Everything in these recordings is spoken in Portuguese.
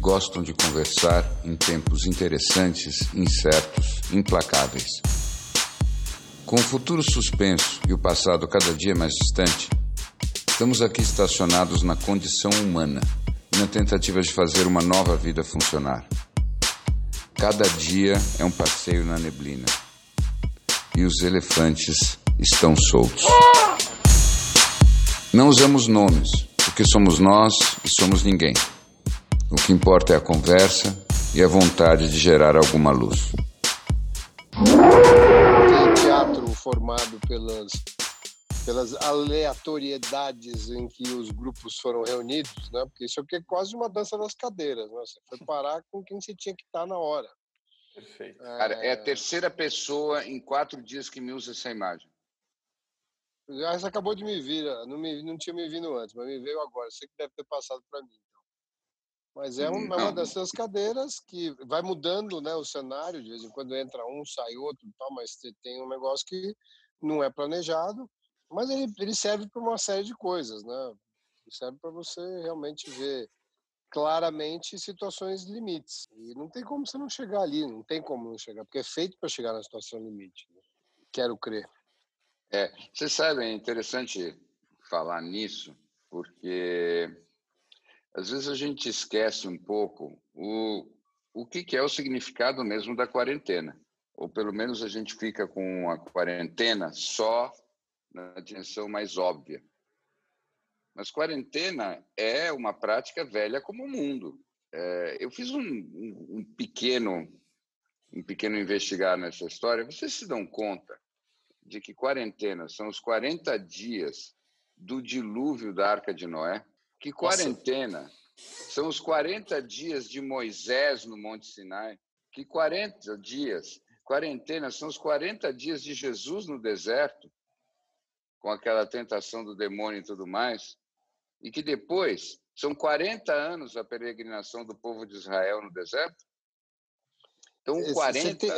Gostam de conversar em tempos interessantes, incertos, implacáveis. Com o futuro suspenso e o passado cada dia mais distante, estamos aqui estacionados na condição humana, na tentativa de fazer uma nova vida funcionar. Cada dia é um passeio na neblina. E os elefantes estão soltos. Não usamos nomes, porque somos nós e somos ninguém. O que importa é a conversa e a vontade de gerar alguma luz. Tem teatro formado pelas, pelas aleatoriedades em que os grupos foram reunidos, né? Porque isso aqui é quase uma dança das cadeiras, né? Você foi parar com quem você tinha que estar na hora. Perfeito. É... Cara, é a terceira pessoa em quatro dias que me usa essa imagem. Essa acabou de me vir, não, me, não tinha me vindo antes, mas me veio agora. Sei que deve ter passado para mim. Mas é, é uma dessas cadeiras que vai mudando né, o cenário, de vez em quando entra um, sai outro tal, mas tem um negócio que não é planejado, mas ele, ele serve para uma série de coisas, né? Ele serve para você realmente ver claramente situações limites. E não tem como você não chegar ali, não tem como não chegar, porque é feito para chegar na situação limite. Né? Quero crer. É, você sabe, é interessante falar nisso, porque às vezes a gente esquece um pouco o, o que, que é o significado mesmo da quarentena. Ou pelo menos a gente fica com a quarentena só na dimensão mais óbvia. Mas quarentena é uma prática velha como o mundo. É, eu fiz um, um, um, pequeno um pequeno investigar nessa história. Vocês se dão conta de que quarentena são os 40 dias do dilúvio da Arca de Noé? Que quarentena Nossa. são os 40 dias de Moisés no Monte Sinai? Que 40 dias, quarentena são os 40 dias de Jesus no deserto, com aquela tentação do demônio e tudo mais, e que depois são 40 anos a peregrinação do povo de Israel no deserto? Então, 40. Tem,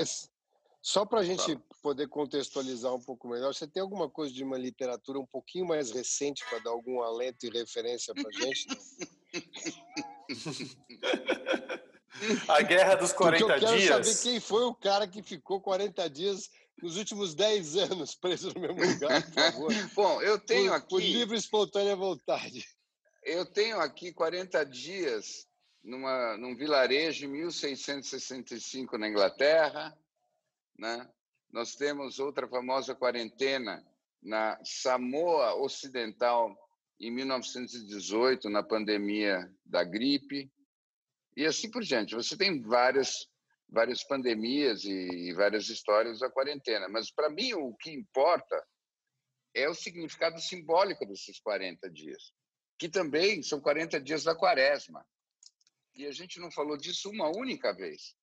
só para a gente poder contextualizar um pouco melhor, você tem alguma coisa de uma literatura um pouquinho mais recente para dar algum alento e referência para a gente? a Guerra dos 40 Porque eu quero Dias. saber quem foi o cara que ficou 40 dias nos últimos 10 anos preso no mesmo lugar, por favor. Bom, eu tenho por, aqui. Por livre e espontânea vontade. Eu tenho aqui 40 dias numa, num vilarejo em 1665 na Inglaterra. Né? Nós temos outra famosa quarentena na Samoa Ocidental em 1918, na pandemia da gripe, e assim por diante. Você tem várias várias pandemias e várias histórias da quarentena, mas para mim o que importa é o significado simbólico desses 40 dias, que também são 40 dias da quaresma. E a gente não falou disso uma única vez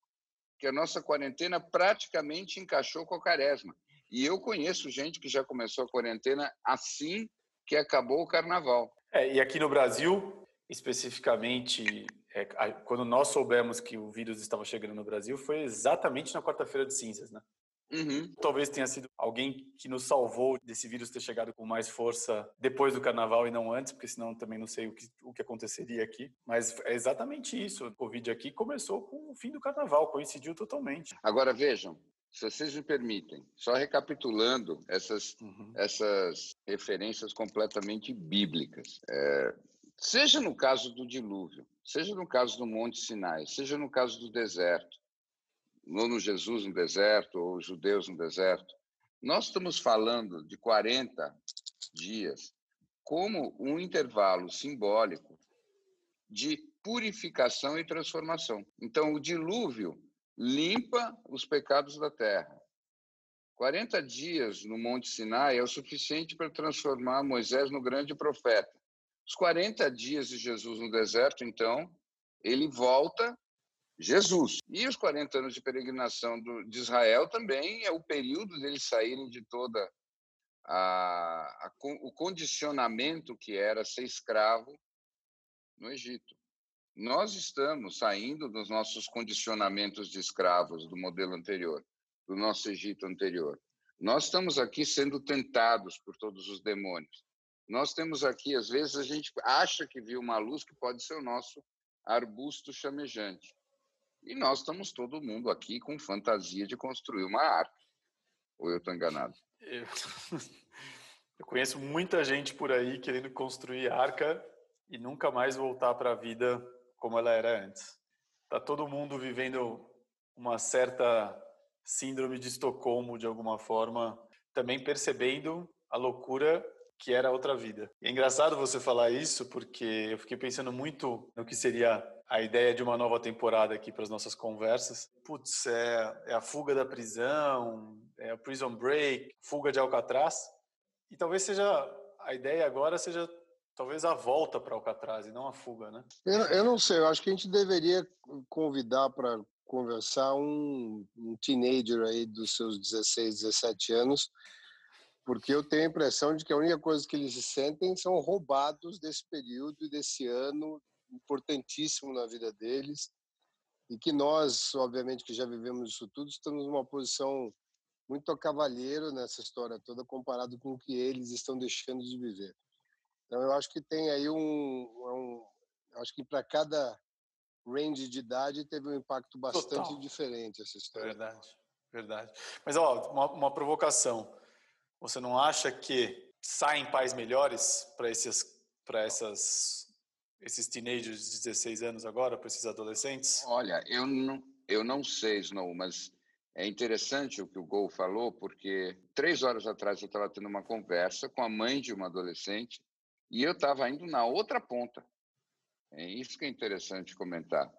que a nossa quarentena praticamente encaixou com a quaresma. E eu conheço gente que já começou a quarentena assim que acabou o carnaval. É, e aqui no Brasil, especificamente, é, quando nós soubemos que o vírus estava chegando no Brasil, foi exatamente na quarta-feira de cinzas, né? Uhum. Talvez tenha sido alguém que nos salvou desse vírus ter chegado com mais força depois do carnaval e não antes, porque senão também não sei o que, o que aconteceria aqui. Mas é exatamente isso. O Covid aqui começou com o fim do carnaval, coincidiu totalmente. Agora vejam, se vocês me permitem, só recapitulando essas, uhum. essas referências completamente bíblicas. É, seja no caso do dilúvio, seja no caso do Monte Sinai, seja no caso do deserto, ou no Jesus no deserto, ou os judeus no deserto. Nós estamos falando de 40 dias como um intervalo simbólico de purificação e transformação. Então, o dilúvio limpa os pecados da terra. 40 dias no Monte Sinai é o suficiente para transformar Moisés no grande profeta. Os 40 dias de Jesus no deserto, então, ele volta Jesus. E os 40 anos de peregrinação do, de Israel também é o período deles saírem de toda a, a, o condicionamento que era ser escravo no Egito. Nós estamos saindo dos nossos condicionamentos de escravos do modelo anterior, do nosso Egito anterior. Nós estamos aqui sendo tentados por todos os demônios. Nós temos aqui, às vezes, a gente acha que viu uma luz que pode ser o nosso arbusto chamejante. E nós estamos todo mundo aqui com fantasia de construir uma arca. Ou eu estou enganado? Eu... eu conheço muita gente por aí querendo construir arca e nunca mais voltar para a vida como ela era antes. Tá todo mundo vivendo uma certa síndrome de Estocolmo de alguma forma, também percebendo a loucura que era outra vida. E é engraçado você falar isso porque eu fiquei pensando muito no que seria a ideia de uma nova temporada aqui para as nossas conversas. Putz, é, é, a fuga da prisão, é a prison break, fuga de Alcatraz. E talvez seja a ideia agora seja talvez a volta para Alcatraz e não a fuga, né? Eu, eu não sei, eu acho que a gente deveria convidar para conversar um, um teenager aí dos seus 16, 17 anos porque eu tenho a impressão de que a única coisa que eles se sentem são roubados desse período e desse ano importantíssimo na vida deles e que nós, obviamente, que já vivemos isso tudo, estamos numa posição muito a cavalheiro nessa história toda comparado com o que eles estão deixando de viver. Então, eu acho que tem aí um, um acho que para cada range de idade teve um impacto bastante Total. diferente essa história. Verdade, verdade. Mas ó, uma, uma provocação. Você não acha que saem pais melhores para esses para essas esses teenagers de 16 anos agora, para esses adolescentes? Olha, eu não eu não sei, Snow, mas é interessante o que o Gol falou, porque três horas atrás eu estava tendo uma conversa com a mãe de uma adolescente e eu estava indo na outra ponta. É isso que é interessante comentar.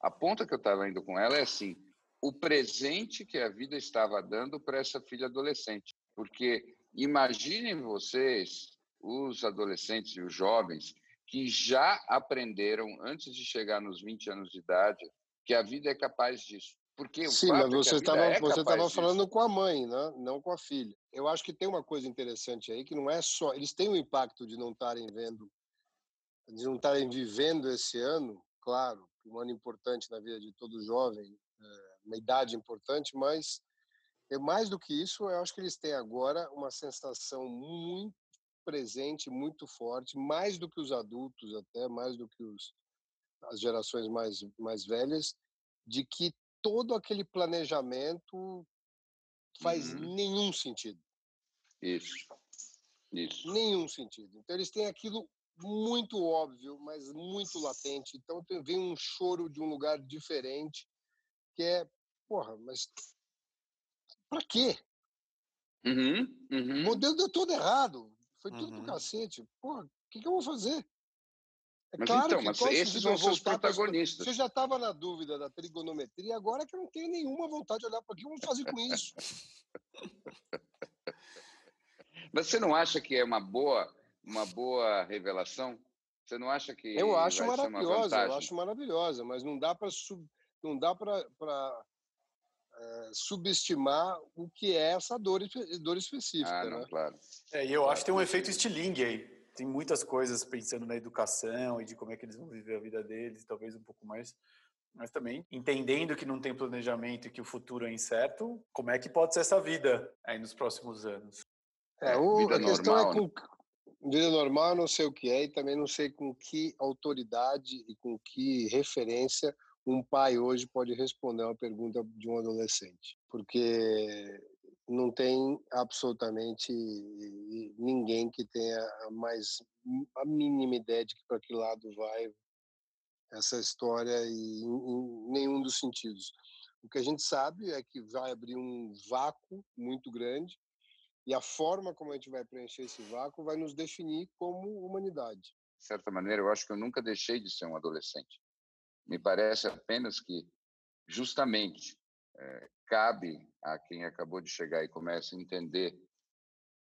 A ponta que eu estava indo com ela é assim: o presente que a vida estava dando para essa filha adolescente. Porque imaginem vocês, os adolescentes e os jovens, que já aprenderam, antes de chegar nos 20 anos de idade, que a vida é capaz disso. Porque Sim, mas é você estava é você falando com a mãe, né? não com a filha. Eu acho que tem uma coisa interessante aí que não é só eles têm o um impacto de não estarem vendo, de não estarem vivendo esse ano, claro, um ano importante na vida de todo jovem, é, uma idade importante, mas é mais do que isso, eu acho que eles têm agora uma sensação muito presente, muito forte, mais do que os adultos até, mais do que os, as gerações mais, mais velhas, de que todo aquele planejamento faz uhum. nenhum sentido. Isso. Isso. Nenhum sentido. Então eles têm aquilo muito óbvio, mas muito latente. Então vem um choro de um lugar diferente, que é, porra, mas Pra quê? Uhum, uhum. O modelo deu todo errado. Foi tudo uhum. pro cacete. Porra, o que, que eu vou fazer? É mas claro então, que mas esses são os protagonistas. Você já estava na dúvida da trigonometria, agora é que eu não tenho nenhuma vontade de olhar para aqui, vamos fazer com isso. mas você não acha que é uma boa, uma boa revelação? Você não acha que eu acho maravilhosa, eu acho maravilhosa, mas não dá para sub... não dá para é, subestimar o que é essa dor, dor específica. Ah, não, né? claro. É, e eu acho que tem um efeito estilingue aí. Tem muitas coisas pensando na educação e de como é que eles vão viver a vida deles, talvez um pouco mais. Mas também entendendo que não tem planejamento e que o futuro é incerto, como é que pode ser essa vida aí nos próximos anos? É, o, vida a normal, questão é com né? vida normal, não sei o que é, e também não sei com que autoridade e com que referência um pai hoje pode responder uma pergunta de um adolescente, porque não tem absolutamente ninguém que tenha mais a mínima ideia de que para que lado vai essa história e em, nenhum dos sentidos. O que a gente sabe é que vai abrir um vácuo muito grande e a forma como a gente vai preencher esse vácuo vai nos definir como humanidade. De certa maneira, eu acho que eu nunca deixei de ser um adolescente. Me parece apenas que, justamente, é, cabe a quem acabou de chegar e começa a entender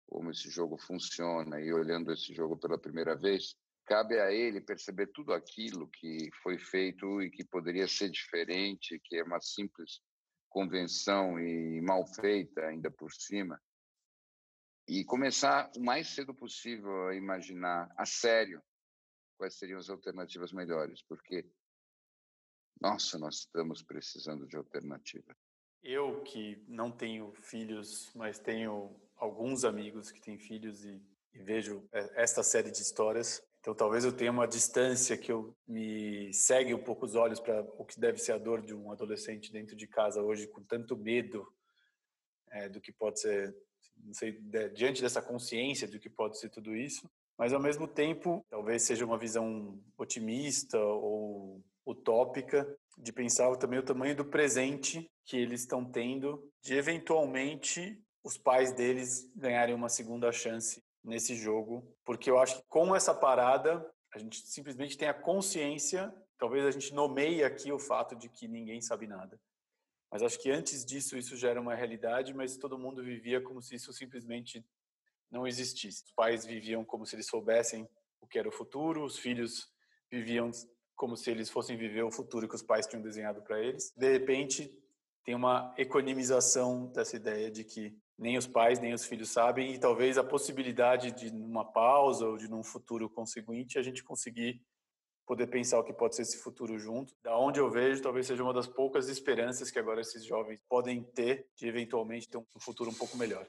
como esse jogo funciona e olhando esse jogo pela primeira vez, cabe a ele perceber tudo aquilo que foi feito e que poderia ser diferente, que é uma simples convenção e mal feita ainda por cima, e começar o mais cedo possível a imaginar a sério quais seriam as alternativas melhores, porque nossa, nós estamos precisando de alternativa. Eu que não tenho filhos, mas tenho alguns amigos que têm filhos e, e vejo é, esta série de histórias, Então talvez eu tenha uma distância que eu me segue um pouco os olhos para o que deve ser a dor de um adolescente dentro de casa hoje, com tanto medo é, do que pode ser, não sei, de, diante dessa consciência do que pode ser tudo isso. Mas ao mesmo tempo, talvez seja uma visão otimista ou utópica de pensar também o tamanho do presente que eles estão tendo de eventualmente os pais deles ganharem uma segunda chance nesse jogo, porque eu acho que com essa parada a gente simplesmente tem a consciência, talvez a gente nomeie aqui o fato de que ninguém sabe nada. Mas acho que antes disso isso já era uma realidade, mas todo mundo vivia como se isso simplesmente não existisse. Os pais viviam como se eles soubessem o que era o futuro, os filhos viviam como se eles fossem viver o futuro que os pais tinham desenhado para eles. De repente, tem uma economização dessa ideia de que nem os pais nem os filhos sabem e talvez a possibilidade de numa pausa ou de num futuro conseguinte a gente conseguir poder pensar o que pode ser esse futuro junto. Da onde eu vejo, talvez seja uma das poucas esperanças que agora esses jovens podem ter de eventualmente ter um futuro um pouco melhor.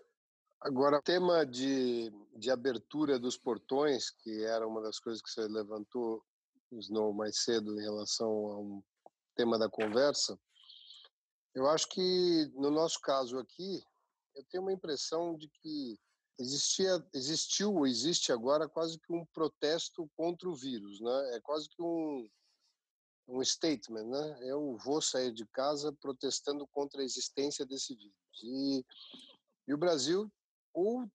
Agora, o tema de, de abertura dos portões, que era uma das coisas que você levantou, Snow, mais cedo em relação ao tema da conversa, eu acho que no nosso caso aqui, eu tenho uma impressão de que existia, existiu ou existe agora quase que um protesto contra o vírus, né? É quase que um um statement, né? Eu vou sair de casa protestando contra a existência desse vírus. E, e o Brasil, ou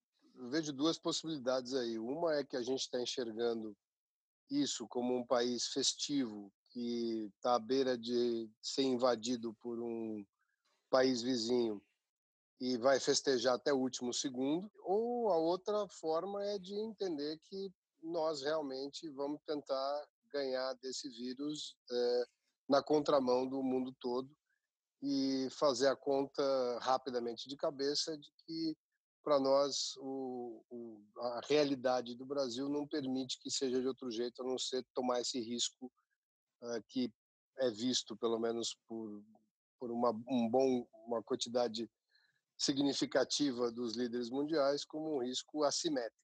vejo duas possibilidades aí. Uma é que a gente está enxergando isso como um país festivo que está à beira de ser invadido por um país vizinho e vai festejar até o último segundo, ou a outra forma é de entender que nós realmente vamos tentar ganhar desse vírus é, na contramão do mundo todo e fazer a conta rapidamente de cabeça de que para nós o, o, a realidade do Brasil não permite que seja de outro jeito a não ser tomar esse risco uh, que é visto pelo menos por, por uma um bom uma quantidade significativa dos líderes mundiais como um risco assimétrico.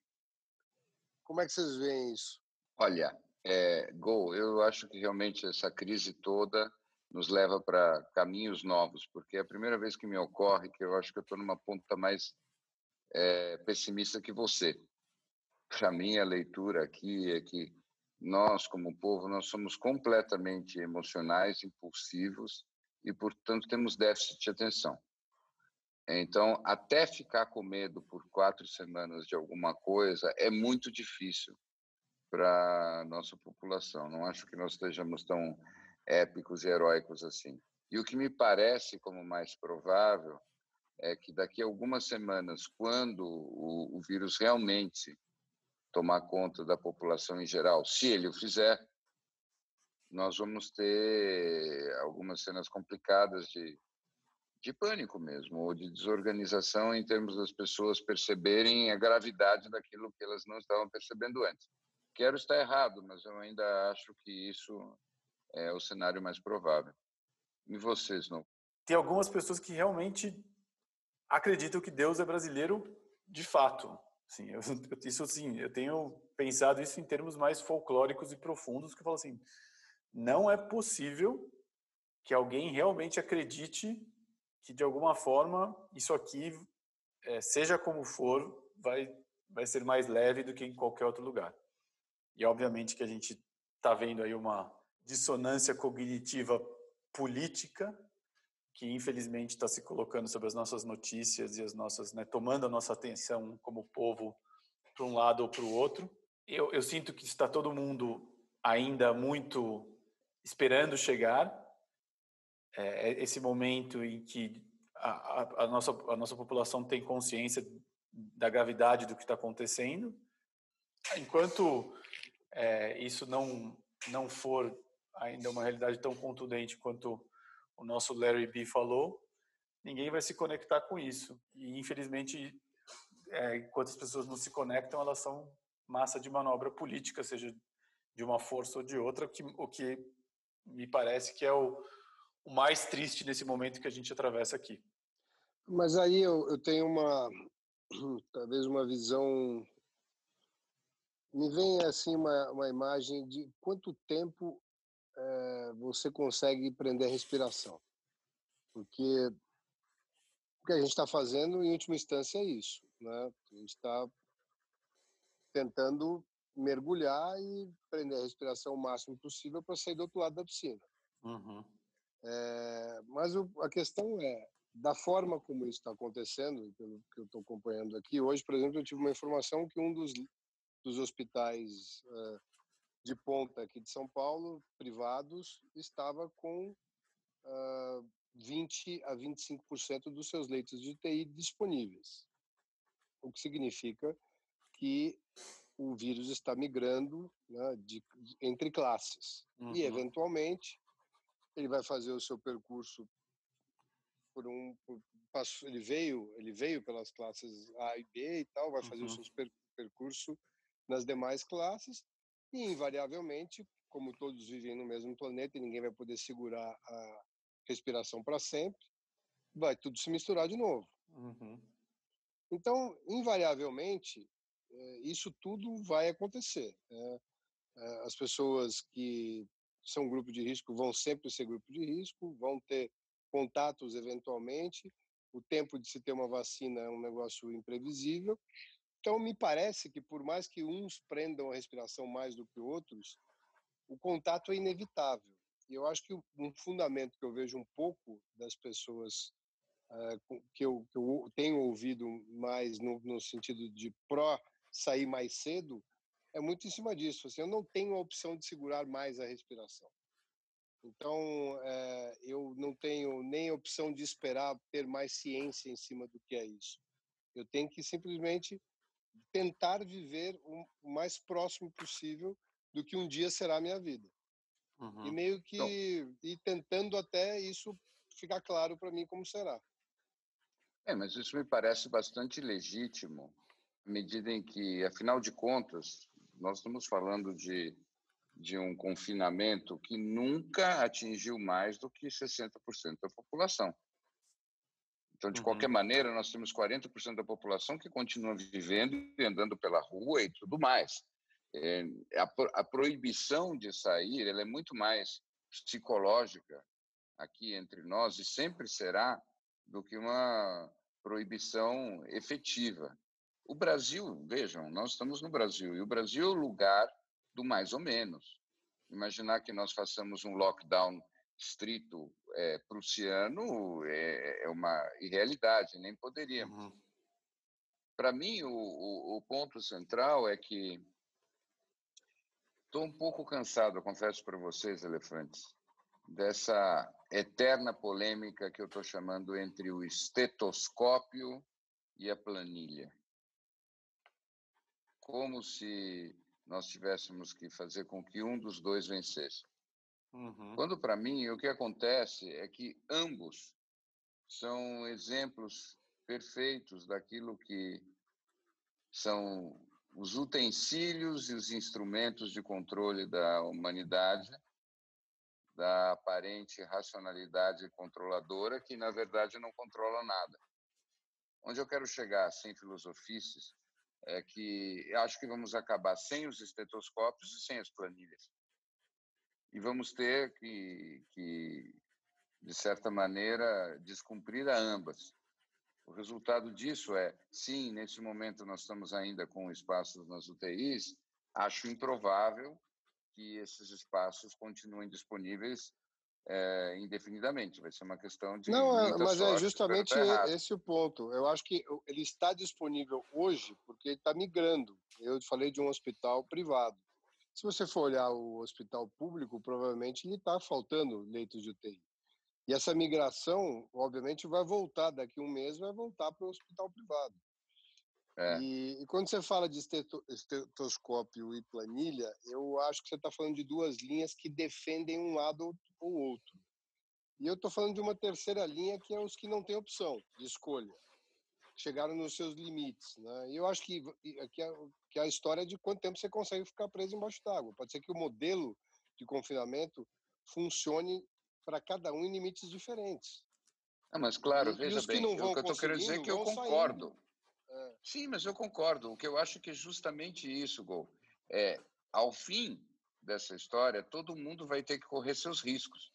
Como é que vocês veem isso? Olha, é, Gol, eu acho que realmente essa crise toda nos leva para caminhos novos, porque é a primeira vez que me ocorre que eu acho que eu estou numa ponta mais é, pessimista que você. Para mim, a leitura aqui é que nós, como povo, nós somos completamente emocionais, impulsivos e, portanto, temos déficit de atenção. Então, até ficar com medo por quatro semanas de alguma coisa é muito difícil para nossa população. Não acho que nós estejamos tão épicos e heróicos assim. E o que me parece como mais provável é que daqui a algumas semanas, quando o, o vírus realmente tomar conta da população em geral, se ele o fizer, nós vamos ter algumas cenas complicadas de de pânico mesmo, ou de desorganização em termos das pessoas perceberem a gravidade daquilo que elas não estavam percebendo antes. Quero estar errado, mas eu ainda acho que isso é o cenário mais provável. E vocês, não? Tem algumas pessoas que realmente acreditam que Deus é brasileiro de fato. Sim, eu, isso sim, eu tenho pensado isso em termos mais folclóricos e profundos, que eu falo assim, não é possível que alguém realmente acredite que de alguma forma isso aqui, é, seja como for, vai vai ser mais leve do que em qualquer outro lugar. E obviamente que a gente está vendo aí uma dissonância cognitiva política que infelizmente está se colocando sobre as nossas notícias e as nossas, né, tomando a nossa atenção como povo para um lado ou para o outro. Eu, eu sinto que está todo mundo ainda muito esperando chegar, é, é, esse momento em que a, a, a, nossa, a nossa população tem consciência da gravidade do que está acontecendo. Enquanto é, isso não, não for ainda uma realidade tão contundente quanto o nosso Larry B falou, ninguém vai se conectar com isso. E, infelizmente, é, enquanto as pessoas não se conectam, elas são massa de manobra política, seja de uma força ou de outra, que, o que me parece que é o, o mais triste nesse momento que a gente atravessa aqui. Mas aí eu, eu tenho uma, talvez uma visão me vem assim uma, uma imagem de quanto tempo é, você consegue prender a respiração. Porque o que a gente está fazendo, em última instância, é isso. Né? A gente está tentando mergulhar e prender a respiração o máximo possível para sair do outro lado da piscina. Uhum. É, mas o, a questão é, da forma como isso está acontecendo, pelo que eu estou acompanhando aqui, hoje, por exemplo, eu tive uma informação que um dos, dos hospitais uh, de ponta aqui de São Paulo, privados, estava com uh, 20 a 25% dos seus leitos de UTI disponíveis. O que significa que o vírus está migrando né, de, entre classes. Uhum. E, eventualmente, ele vai fazer o seu percurso por um. Por, ele veio ele veio pelas classes A e B e tal, vai fazer uhum. o seu per, percurso nas demais classes e, invariavelmente, como todos vivem no mesmo planeta e ninguém vai poder segurar a respiração para sempre, vai tudo se misturar de novo. Uhum. Então, invariavelmente, eh, isso tudo vai acontecer. Né? Eh, as pessoas que são grupo de risco vão sempre ser grupo de risco, vão ter contatos eventualmente. O tempo de se ter uma vacina é um negócio imprevisível. Então, me parece que, por mais que uns prendam a respiração mais do que outros, o contato é inevitável. E eu acho que um fundamento que eu vejo um pouco das pessoas uh, que, eu, que, eu, tenho ouvido mais no, no sentido de pró sair mais cedo é muito em cima disso. Assim, eu não tenho a opção de segurar mais a respiração. Então, é, eu não tenho nem a opção de esperar ter mais ciência em cima do que é isso. Eu tenho que simplesmente tentar viver o mais próximo possível do que um dia será a minha vida. Uhum. E meio que então e tentando até isso ficar claro para mim como será. É, mas isso me parece bastante legítimo, à medida em que, afinal de contas, nós estamos falando de, de um confinamento que nunca atingiu mais do que 60% da população. Então, de uhum. qualquer maneira, nós temos 40% da população que continua vivendo e andando pela rua e tudo mais. É, a, a proibição de sair ela é muito mais psicológica aqui entre nós e sempre será do que uma proibição efetiva. O Brasil, vejam, nós estamos no Brasil e o Brasil é o lugar do mais ou menos. Imaginar que nós façamos um lockdown estrito é, prussiano é, é uma irrealidade, nem poderíamos. Uhum. Para mim, o, o, o, ponto central é que estou um pouco cansado, confesso para vocês, elefantes, dessa eterna polêmica que eu estou chamando entre o estetoscópio e a planilha. Como se nós tivéssemos que fazer com que um dos dois vencesse. Uhum. Quando, para mim, o que acontece é que ambos são exemplos perfeitos daquilo que são os utensílios e os instrumentos de controle da humanidade, da aparente racionalidade controladora, que na verdade não controla nada. Onde eu quero chegar, sem filosofices, é que acho que vamos acabar sem os estetoscópios e sem as planilhas e vamos ter que, que, de certa maneira, descumprir a ambas. O resultado disso é, sim, nesse momento nós estamos ainda com espaços nas UTIs, acho improvável que esses espaços continuem disponíveis é, indefinidamente. Vai ser uma questão de. Não, é, mas é justamente esse o ponto. Eu acho que ele está disponível hoje porque ele está migrando. Eu falei de um hospital privado. Se você for olhar o hospital público, provavelmente ele está faltando leitos de UTI. E essa migração, obviamente, vai voltar daqui a um mês, vai voltar para o hospital privado. É. E, e, quando você fala de estetoscópio e planilha, eu acho que você está falando de duas linhas que defendem um lado ou outro. E eu estou falando de uma terceira linha que é os que não têm opção de escolha chegaram nos seus limites. Né? E eu acho que, que, a, que a história é de quanto tempo você consegue ficar preso embaixo d'água. Pode ser que o modelo de confinamento funcione para cada um em limites diferentes. Ah, mas claro, e, veja e bem, o que eu estou querendo dizer é que eu concordo. É. Sim, mas eu concordo. O que eu acho que é justamente isso, Gol. é, ao fim dessa história, todo mundo vai ter que correr seus riscos.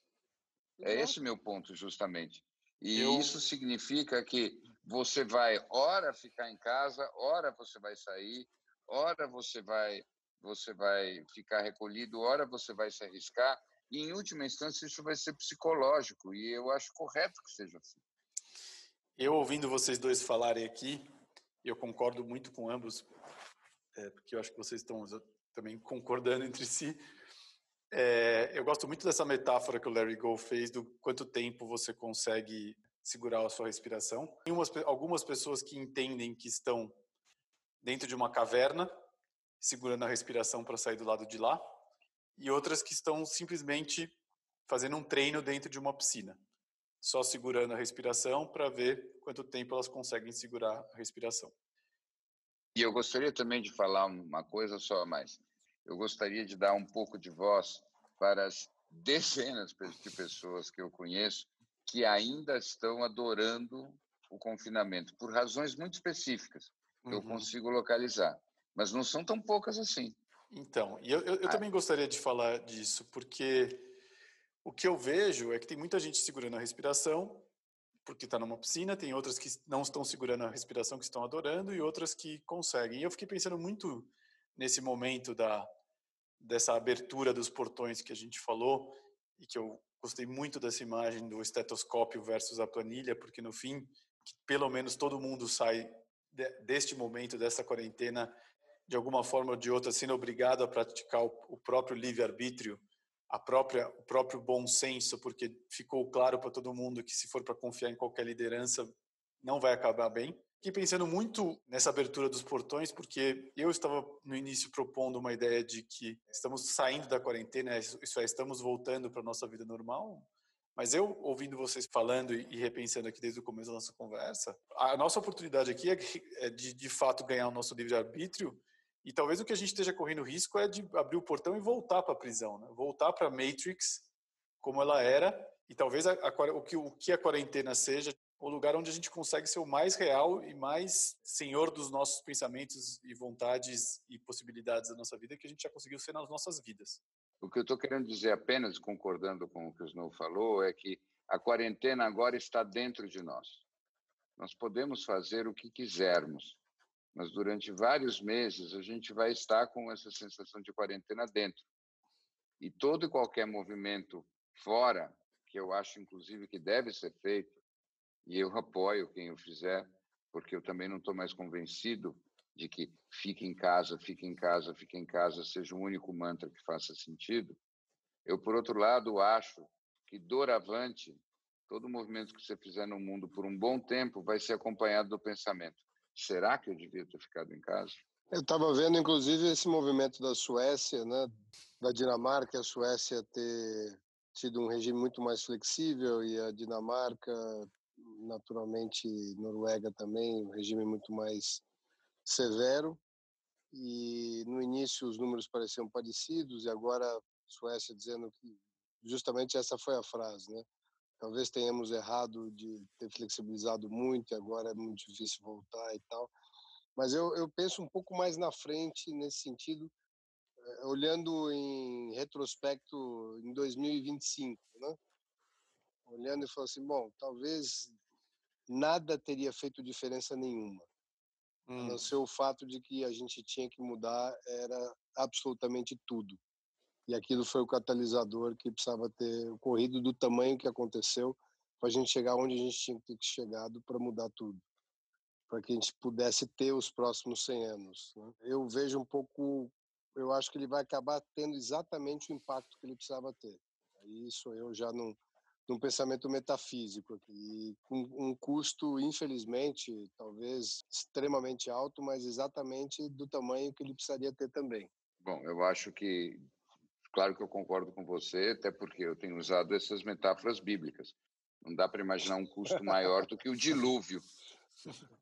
É esse meu ponto, justamente. E eu... isso significa que você vai, ora, ficar em casa, ora, você vai sair, ora, você vai, você vai ficar recolhido, ora, você vai se arriscar. E, em última instância, isso vai ser psicológico. E eu acho correto que seja assim. Eu, ouvindo vocês dois falarem aqui, eu concordo muito com ambos, é, porque eu acho que vocês estão também concordando entre si. É, eu gosto muito dessa metáfora que o Larry Gold fez do quanto tempo você consegue segurar a sua respiração. Tem umas, algumas pessoas que entendem que estão dentro de uma caverna, segurando a respiração para sair do lado de lá, e outras que estão simplesmente fazendo um treino dentro de uma piscina, só segurando a respiração para ver quanto tempo elas conseguem segurar a respiração. E eu gostaria também de falar uma coisa só mais eu gostaria de dar um pouco de voz para as dezenas de pessoas que eu conheço que ainda estão adorando o confinamento, por razões muito específicas, que uhum. eu consigo localizar. Mas não são tão poucas assim. Então, e eu, eu, eu ah. também gostaria de falar disso, porque o que eu vejo é que tem muita gente segurando a respiração, porque está numa piscina, tem outras que não estão segurando a respiração, que estão adorando, e outras que conseguem. E eu fiquei pensando muito nesse momento da dessa abertura dos portões que a gente falou e que eu gostei muito dessa imagem do estetoscópio versus a planilha, porque no fim, pelo menos todo mundo sai de, deste momento, dessa quarentena, de alguma forma ou de outra, sendo obrigado a praticar o, o próprio livre-arbítrio, a própria, o próprio bom senso, porque ficou claro para todo mundo que se for para confiar em qualquer liderança, não vai acabar bem. Fiquei pensando muito nessa abertura dos portões, porque eu estava no início propondo uma ideia de que estamos saindo da quarentena, isso é, estamos voltando para a nossa vida normal. Mas eu, ouvindo vocês falando e repensando aqui desde o começo da nossa conversa, a nossa oportunidade aqui é, é de, de fato, ganhar o nosso livre-arbítrio e talvez o que a gente esteja correndo risco é de abrir o portão e voltar para a prisão, né? voltar para a Matrix como ela era, e talvez a, a, o, que, o que a quarentena seja o lugar onde a gente consegue ser o mais real e mais senhor dos nossos pensamentos e vontades e possibilidades da nossa vida que a gente já conseguiu ser nas nossas vidas. O que eu estou querendo dizer, apenas concordando com o que o Snow falou, é que a quarentena agora está dentro de nós. Nós podemos fazer o que quisermos, mas durante vários meses a gente vai estar com essa sensação de quarentena dentro. E todo e qualquer movimento fora, que eu acho inclusive que deve ser feito, e eu apoio quem o fizer, porque eu também não estou mais convencido de que fique em casa, fique em casa, fique em casa seja o único mantra que faça sentido. Eu, por outro lado, acho que doravante, todo movimento que você fizer no mundo por um bom tempo vai ser acompanhado do pensamento: será que eu devia ter ficado em casa? Eu estava vendo, inclusive, esse movimento da Suécia, né, da Dinamarca, a Suécia ter tido um regime muito mais flexível e a Dinamarca naturalmente Noruega também, um regime muito mais severo. E no início os números pareciam parecidos e agora Suécia dizendo que justamente essa foi a frase, né? Talvez tenhamos errado de ter flexibilizado muito e agora é muito difícil voltar e tal. Mas eu, eu penso um pouco mais na frente nesse sentido, eh, olhando em retrospecto em 2025, né? Olhando e falando assim, bom, talvez nada teria feito diferença nenhuma. Hum. A não hum. ser o fato de que a gente tinha que mudar era absolutamente tudo. E aquilo foi o catalisador que precisava ter ocorrido do tamanho que aconteceu para a gente chegar onde a gente tinha que ter chegado para mudar tudo. Para que a gente pudesse ter os próximos 100 anos. Né? Eu vejo um pouco, eu acho que ele vai acabar tendo exatamente o impacto que ele precisava ter. Isso eu já não num pensamento metafísico aqui, com um custo, infelizmente, talvez extremamente alto, mas exatamente do tamanho que ele precisaria ter também. Bom, eu acho que, claro que eu concordo com você, até porque eu tenho usado essas metáforas bíblicas. Não dá para imaginar um custo maior do que o dilúvio.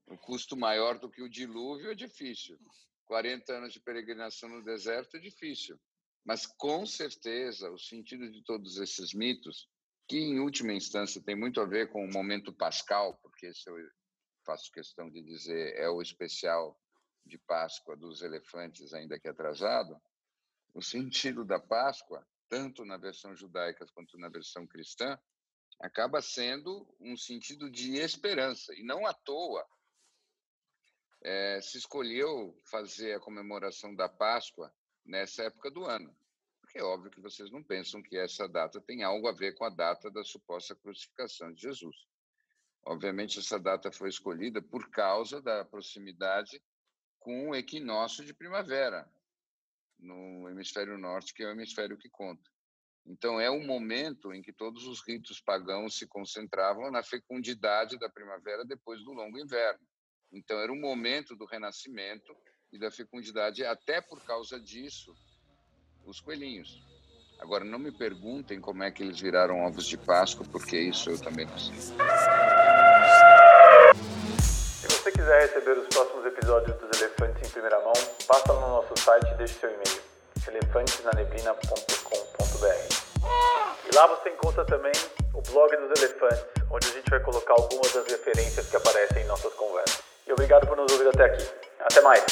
Um custo maior do que o dilúvio é difícil. 40 anos de peregrinação no deserto é difícil. Mas, com certeza, o sentido de todos esses mitos que em última instância tem muito a ver com o momento pascal, porque esse eu faço questão de dizer é o especial de Páscoa dos elefantes, ainda que atrasado, o sentido da Páscoa, tanto na versão judaica quanto na versão cristã, acaba sendo um sentido de esperança. E não à toa é, se escolheu fazer a comemoração da Páscoa nessa época do ano. Porque é óbvio que vocês não pensam que essa data tem algo a ver com a data da suposta crucificação de Jesus. Obviamente, essa data foi escolhida por causa da proximidade com o equinócio de primavera, no hemisfério norte, que é o hemisfério que conta. Então, é o momento em que todos os ritos pagãos se concentravam na fecundidade da primavera depois do longo inverno. Então, era o momento do renascimento e da fecundidade, até por causa disso, os coelhinhos. Agora, não me perguntem como é que eles viraram ovos de Páscoa, porque isso eu também não sei. Se você quiser receber os próximos episódios dos Elefantes em primeira mão, passa no nosso site e deixe seu e-mail, elefantesnaneblina.com.br. E lá você encontra também o blog dos elefantes, onde a gente vai colocar algumas das referências que aparecem em nossas conversas. E obrigado por nos ouvir até aqui. Até mais!